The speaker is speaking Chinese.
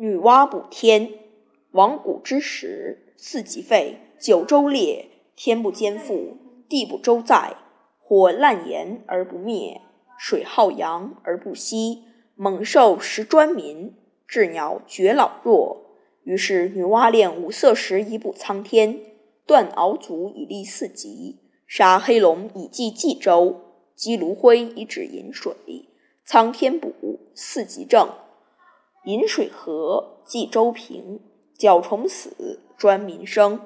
女娲补天，亡古之时，四极废，九州裂，天不兼覆，地不周载，火烂炎而不灭，水浩洋而不息，猛兽食专民，鸷鸟绝老弱。于是女娲炼五色石以补苍天，断鳌足以立四极，杀黑龙以祭冀州，击炉灰以止饮水，苍天补，四极正。饮水河，冀州平，角虫死，专民生。